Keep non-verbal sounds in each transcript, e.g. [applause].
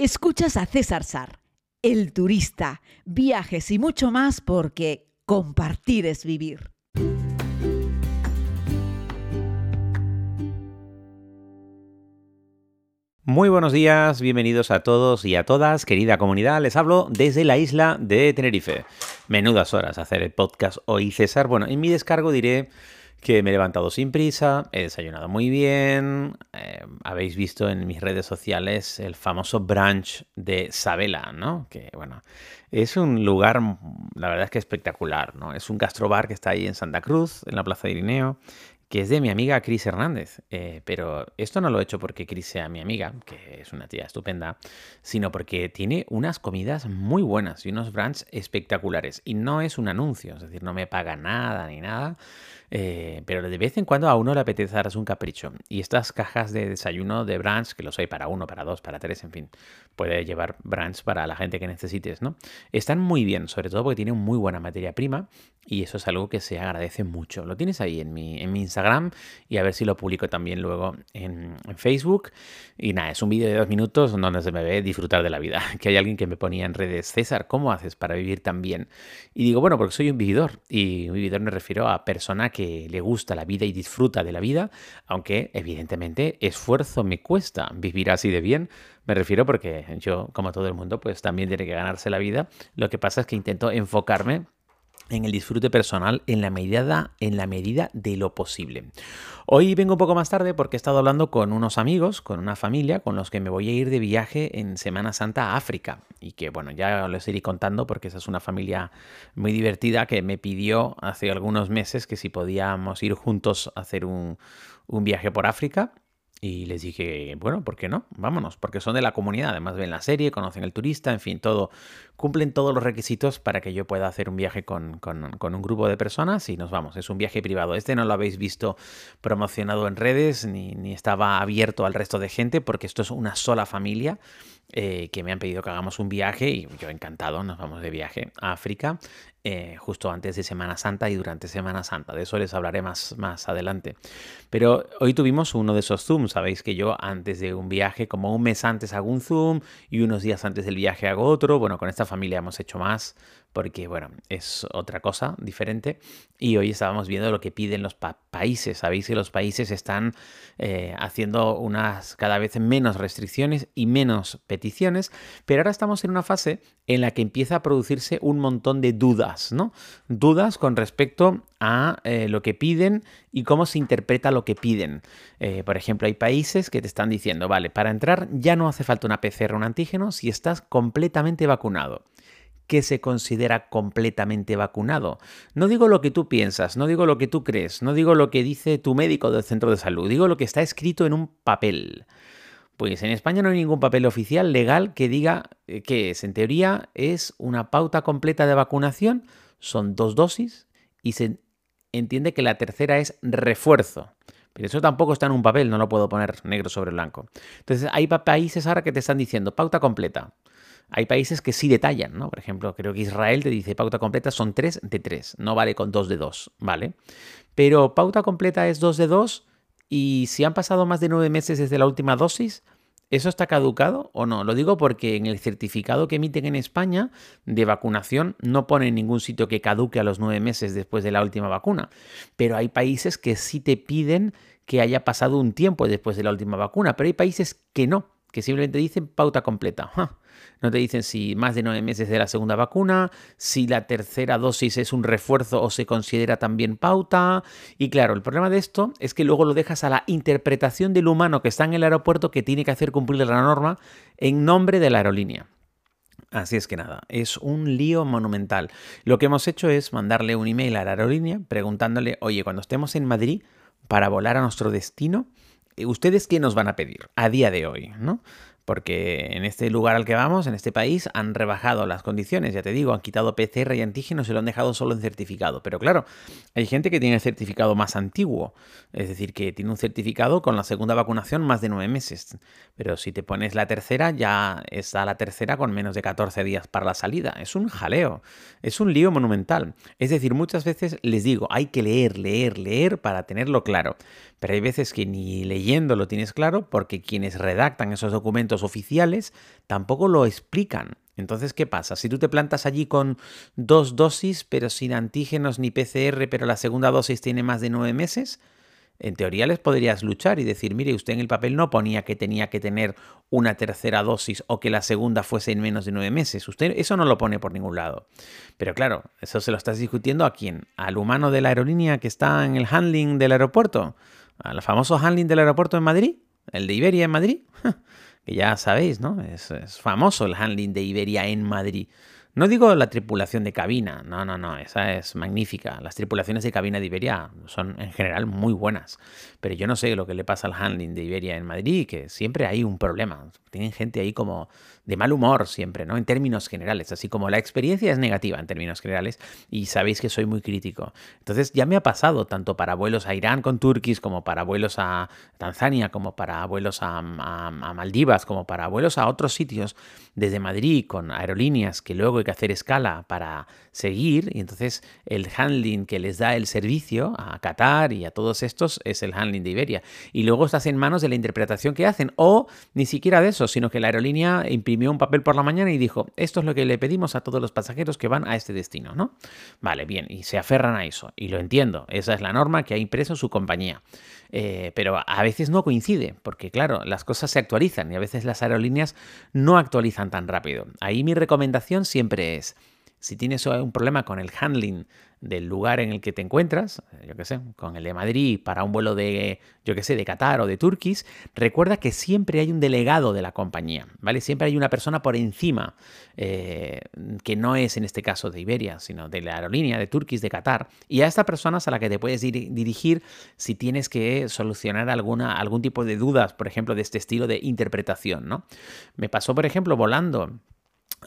Escuchas a César Sar, el turista, viajes y mucho más porque compartir es vivir. Muy buenos días, bienvenidos a todos y a todas, querida comunidad. Les hablo desde la isla de Tenerife. Menudas horas hacer el podcast hoy, César. Bueno, en mi descargo diré que me he levantado sin prisa, he desayunado muy bien. Eh, habéis visto en mis redes sociales el famoso brunch de Sabela, ¿no? Que bueno, es un lugar, la verdad es que espectacular, ¿no? Es un gastrobar que está ahí en Santa Cruz, en la Plaza de Irineo, que es de mi amiga Cris Hernández. Eh, pero esto no lo he hecho porque Cris sea mi amiga, que es una tía estupenda, sino porque tiene unas comidas muy buenas y unos brunch espectaculares. Y no es un anuncio, es decir, no me paga nada ni nada. Eh, pero de vez en cuando a uno le apetece darse un capricho. Y estas cajas de desayuno de brunch, que los hay para uno, para dos, para tres, en fin, puede llevar brunch para la gente que necesites, ¿no? Están muy bien, sobre todo porque tienen muy buena materia prima y eso es algo que se agradece mucho. Lo tienes ahí en mi, en mi Instagram y a ver si lo publico también luego en, Facebook. Y nada, es un vídeo de dos minutos donde se me ve disfrutar de la vida. [laughs] Que hay alguien que me ponía en redes, César, ¿cómo haces para vivir tan bien? Y digo, bueno, porque soy un vividor. Y un vividor me refiero a persona que le gusta la vida y disfruta de la vida, aunque evidentemente esfuerzo me cuesta vivir así de bien. Me refiero porque yo, como todo el mundo, pues también tiene que ganarse la vida. Lo que pasa es que intento enfocarme en el disfrute personal en la medida, en la medida de lo posible. Hoy vengo un poco más tarde porque he estado hablando con unos amigos, con una familia, con los que me voy a ir de viaje en Semana Santa a África. Y que bueno, ya les iré contando porque esa es una familia muy divertida que me pidió hace algunos meses que si podíamos ir juntos a hacer un, un viaje por África. Y les dije, bueno, ¿por qué no? Vámonos, porque son de la comunidad, además ven la serie, conocen al turista, en fin, todo, cumplen todos los requisitos para que yo pueda hacer un viaje con, un grupo de personas y nos vamos. Es un viaje privado. Este no lo habéis visto promocionado en redes ni, ni estaba abierto al resto de gente porque esto es una sola familia. Eh, que me han pedido que hagamos un viaje y yo encantado, nos vamos de viaje a África eh, justo antes de Semana Santa y durante Semana Santa. De eso les hablaré más, más adelante. Pero hoy tuvimos uno de esos Zooms. Sabéis que yo antes de un viaje, como un mes antes hago un Zoom y unos días antes del viaje hago otro. Bueno, con esta familia hemos hecho más porque, bueno, es otra cosa diferente. Y hoy estábamos viendo lo que piden los países. Sabéis que los países están eh, haciendo unas cada vez menos restricciones y menos peticiones, pero ahora estamos en una fase en la que empieza a producirse un montón de dudas, ¿no? Dudas con respecto a eh, lo que piden y cómo se interpreta lo que piden. Eh, por ejemplo, hay países que te están diciendo, vale, para entrar ya no hace falta una PCR o un antígeno si estás completamente vacunado que se considera completamente vacunado. No digo lo que tú piensas, no digo lo que tú crees, no digo lo que dice tu médico del centro de salud, digo lo que está escrito en un papel. Pues en España no hay ningún papel oficial legal que diga eh, que es. En teoría es una pauta completa de vacunación, son dos dosis y se entiende que la tercera es refuerzo. Pero eso tampoco está en un papel, no lo puedo poner negro sobre blanco. Entonces hay países ahora que te están diciendo pauta completa. Hay países que sí detallan, ¿no? Por ejemplo, creo que Israel te dice pauta completa son 3 de 3, no vale con 2 de 2, ¿vale? Pero pauta completa es 2 de 2 y si han pasado más de 9 meses desde la última dosis, ¿eso está caducado o no? Lo digo porque en el certificado que emiten en España de vacunación no pone en ningún sitio que caduque a los 9 meses después de la última vacuna. Pero hay países que sí te piden que haya pasado un tiempo después de la última vacuna, pero hay países que no, que simplemente dicen pauta completa. No te dicen si más de nueve meses de la segunda vacuna, si la tercera dosis es un refuerzo o se considera también pauta. Y claro, el problema de esto es que luego lo dejas a la interpretación del humano que está en el aeropuerto que tiene que hacer cumplir la norma en nombre de la aerolínea. Así es que nada, es un lío monumental. Lo que hemos hecho es mandarle un email a la aerolínea preguntándole, oye, cuando estemos en Madrid para volar a nuestro destino, ¿ustedes qué nos van a pedir a día de hoy? ¿no? Porque en este lugar al que vamos, en este país, han rebajado las condiciones, ya te digo, han quitado PCR y antígenos y lo han dejado solo en certificado. Pero claro, hay gente que tiene el certificado más antiguo, es decir, que tiene un certificado con la segunda vacunación más de nueve meses. Pero si te pones la tercera, ya está la tercera con menos de 14 días para la salida. Es un jaleo, es un lío monumental. Es decir, muchas veces les digo, hay que leer, leer, leer para tenerlo claro. Pero hay veces que ni leyendo lo tienes claro porque quienes redactan esos documentos oficiales tampoco lo explican. Entonces, ¿qué pasa? Si tú te plantas allí con dos dosis, pero sin antígenos ni PCR, pero la segunda dosis tiene más de nueve meses, en teoría les podrías luchar y decir, mire, usted en el papel no ponía que tenía que tener una tercera dosis o que la segunda fuese en menos de nueve meses. Usted eso no lo pone por ningún lado. Pero claro, eso se lo estás discutiendo a quién? Al humano de la aerolínea que está en el handling del aeropuerto. Al famoso handling del aeropuerto en Madrid. El de Iberia en Madrid. [laughs] que ya sabéis, ¿no? Es, es famoso el handling de Iberia en Madrid. No digo la tripulación de cabina, no, no, no, esa es magnífica. Las tripulaciones de cabina de Iberia son en general muy buenas, pero yo no sé lo que le pasa al handling de Iberia en Madrid, que siempre hay un problema. Tienen gente ahí como de mal humor siempre, ¿no? En términos generales, así como la experiencia es negativa en términos generales y sabéis que soy muy crítico. Entonces ya me ha pasado tanto para vuelos a Irán con Turquís, como para vuelos a Tanzania, como para vuelos a, Maldivas, como para vuelos a otros sitios desde Madrid con aerolíneas que luego que hacer escala para seguir y entonces el handling que les da el servicio a Qatar y a todos estos es el handling de Iberia. Y luego estás en manos de la interpretación que hacen o ni siquiera de eso, sino que la aerolínea imprime un papel por la mañana y dijo, esto es lo que le pedimos a todos los pasajeros que van a este destino, ¿no? Vale, bien, y se aferran a eso, y lo entiendo, esa es la norma que ha impreso su compañía. Eh, pero a veces no coincide, porque claro, las cosas se actualizan y a veces las aerolíneas no actualizan tan rápido. Ahí mi recomendación siempre es, si tienes un problema con el handling del lugar en el que te encuentras, yo qué sé, con el de Madrid para un vuelo de, yo qué sé, de Qatar o de Turkish, recuerda que siempre hay un delegado de la compañía, ¿vale? Siempre hay una persona por encima, eh, que no es en este caso de Iberia, sino de la aerolínea de Turkish de Qatar, y a esta persona es a la que te puedes dirigir si tienes que solucionar alguna, algún tipo de dudas, por ejemplo, de este estilo de interpretación, ¿no? Me pasó, por ejemplo, volando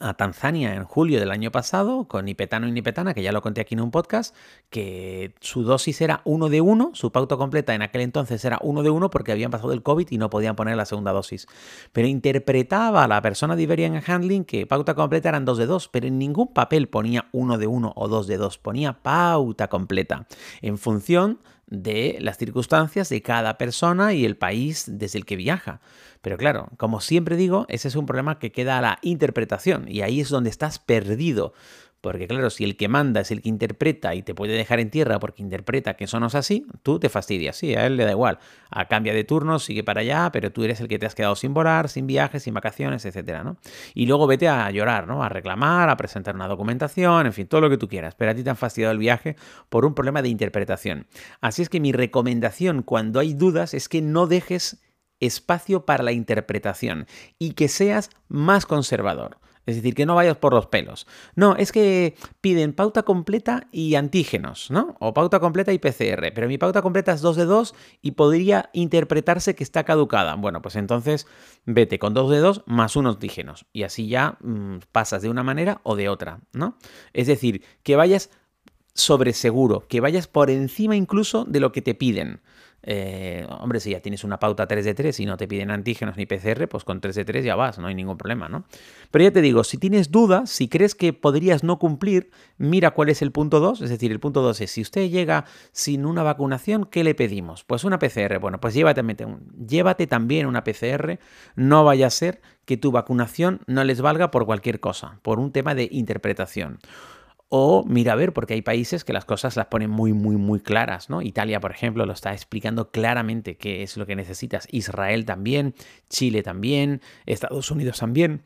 a Tanzania en julio del año pasado con nipetano y nipetana, que ya lo conté aquí en un podcast, que su dosis era uno de uno, su pauta completa en aquel entonces era uno de uno porque habían pasado el COVID y no podían poner la segunda dosis. Pero interpretaba a la persona de Iberian Handling que pauta completa eran dos de dos, pero en ningún papel ponía uno de uno o dos de dos, ponía pauta completa en función de las circunstancias de cada persona y el país desde el que viaja. Pero claro, como siempre digo, ese es un problema que queda a la interpretación y ahí es donde estás perdido. Porque claro, si el que manda es el que interpreta y te puede dejar en tierra porque interpreta que eso no es así, tú te fastidias. Sí, a él le da igual. A cambia de turno, sigue para allá, pero tú eres el que te has quedado sin volar, sin viajes, sin vacaciones, etcétera, ¿no? Y luego vete a llorar, ¿no? A reclamar, a presentar una documentación, en fin, todo lo que tú quieras. Pero a ti te han fastidiado el viaje por un problema de interpretación. Así es que mi recomendación cuando hay dudas es que no dejes espacio para la interpretación y que seas más conservador. Es decir, que no vayas por los pelos. No, es que piden pauta completa y antígenos, ¿no? O pauta completa y PCR. Pero mi pauta completa es 2 de 2 y podría interpretarse que está caducada. Bueno, pues entonces vete con 2 de 2 más unos antígenos. Y así ya mm, pasas de una manera o de otra, ¿no? Es decir, que vayas sobre seguro, que vayas por encima incluso de lo que te piden. Eh, hombre, si ya tienes una pauta 3 de 3 y no te piden antígenos ni PCR, pues con 3 de 3 ya vas, no hay ningún problema, ¿no? Pero ya te digo, si tienes dudas, si crees que podrías no cumplir, mira cuál es el punto 2. Es decir, el punto 2 es, si usted llega sin una vacunación, ¿qué le pedimos? Pues una PCR. Bueno, pues llévate, llévate también una PCR. No vaya a ser que tu vacunación no les valga por cualquier cosa, por un tema de interpretación. O mira a ver, porque hay países que las cosas las ponen muy, muy, muy claras, ¿no? Italia, por ejemplo, lo está explicando claramente qué es lo que necesitas. Israel también, Chile también, Estados Unidos también.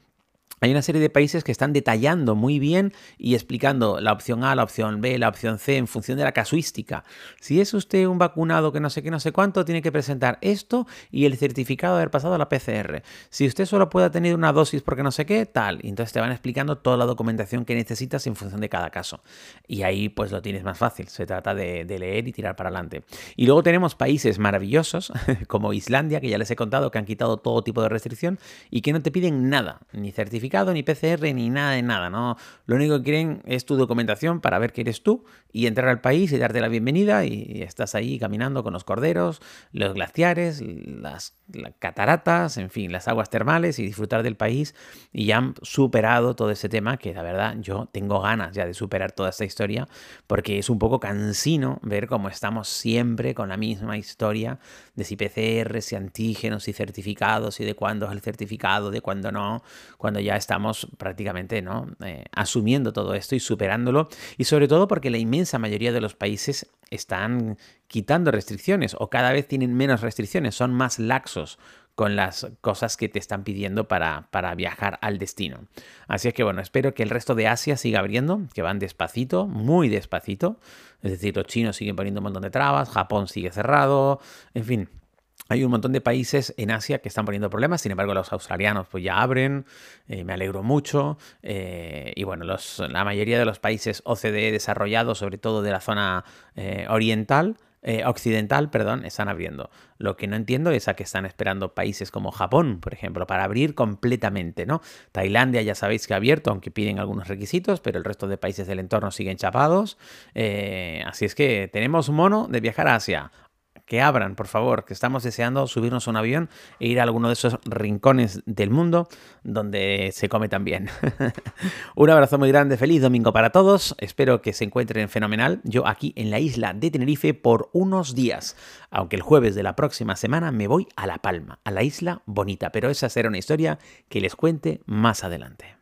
Hay una serie de países que están detallando muy bien y explicando la opción A, la opción B, la opción C en función de la casuística. Si es usted un vacunado que no sé qué, no sé cuánto, tiene que presentar esto y el certificado de haber pasado a la PCR. Si usted solo puede tener una dosis porque no sé qué, tal. Y entonces te van explicando toda la documentación que necesitas en función de cada caso. Y ahí pues lo tienes más fácil. Se trata de, de leer y tirar para adelante. Y luego tenemos países maravillosos [laughs] como Islandia, que ya les he contado que han quitado todo tipo de restricción y que no te piden nada, ni certificado certificado, ni PCR, ni nada de nada, ¿no? Lo único que quieren es tu documentación para ver que eres tú y entrar al país y darte la bienvenida y estás ahí caminando con los corderos, los glaciares, las, cataratas, en fin, las aguas termales y disfrutar del país y ya han superado todo ese tema que la verdad yo tengo ganas ya de superar toda esta historia porque es un poco cansino ver cómo estamos siempre con la misma historia de si PCR, si antígenos, si certificados y de cuándo es el certificado, de cuándo no, cuando ya estamos prácticamente ¿no? Eh, asumiendo todo esto y superándolo y sobre todo porque la inmensa mayoría de los países están quitando restricciones o cada vez tienen menos restricciones, son más laxos con las cosas que te están pidiendo para, para, viajar al destino. Así es que bueno, espero que el resto de Asia siga abriendo, que van despacito, muy despacito. Es decir, los chinos siguen poniendo un montón de trabas, Japón sigue cerrado, en fin, hay un montón de países en Asia que están poniendo problemas, sin embargo los australianos pues ya abren, eh, me alegro mucho. Eh, y bueno, la mayoría de los países OCDE desarrollados, sobre todo de la zona eh, oriental, occidental, perdón, están abriendo. Lo que no entiendo es a qué están esperando países como Japón, por ejemplo, para abrir completamente, ¿no? Tailandia ya sabéis que ha abierto, aunque piden algunos requisitos, pero el resto de países del entorno siguen chapados. así es que tenemos mono de viajar a Asia que abran, por favor, que estamos deseando subirnos a un avión e ir a alguno de esos rincones del mundo donde se come tan bien. [laughs] un abrazo muy grande, feliz domingo para todos, espero que se encuentren fenomenal. Yo aquí en la isla de Tenerife por unos días, aunque el jueves de la próxima semana me voy a La Palma, a la isla bonita, pero esa será una historia que les cuente más adelante.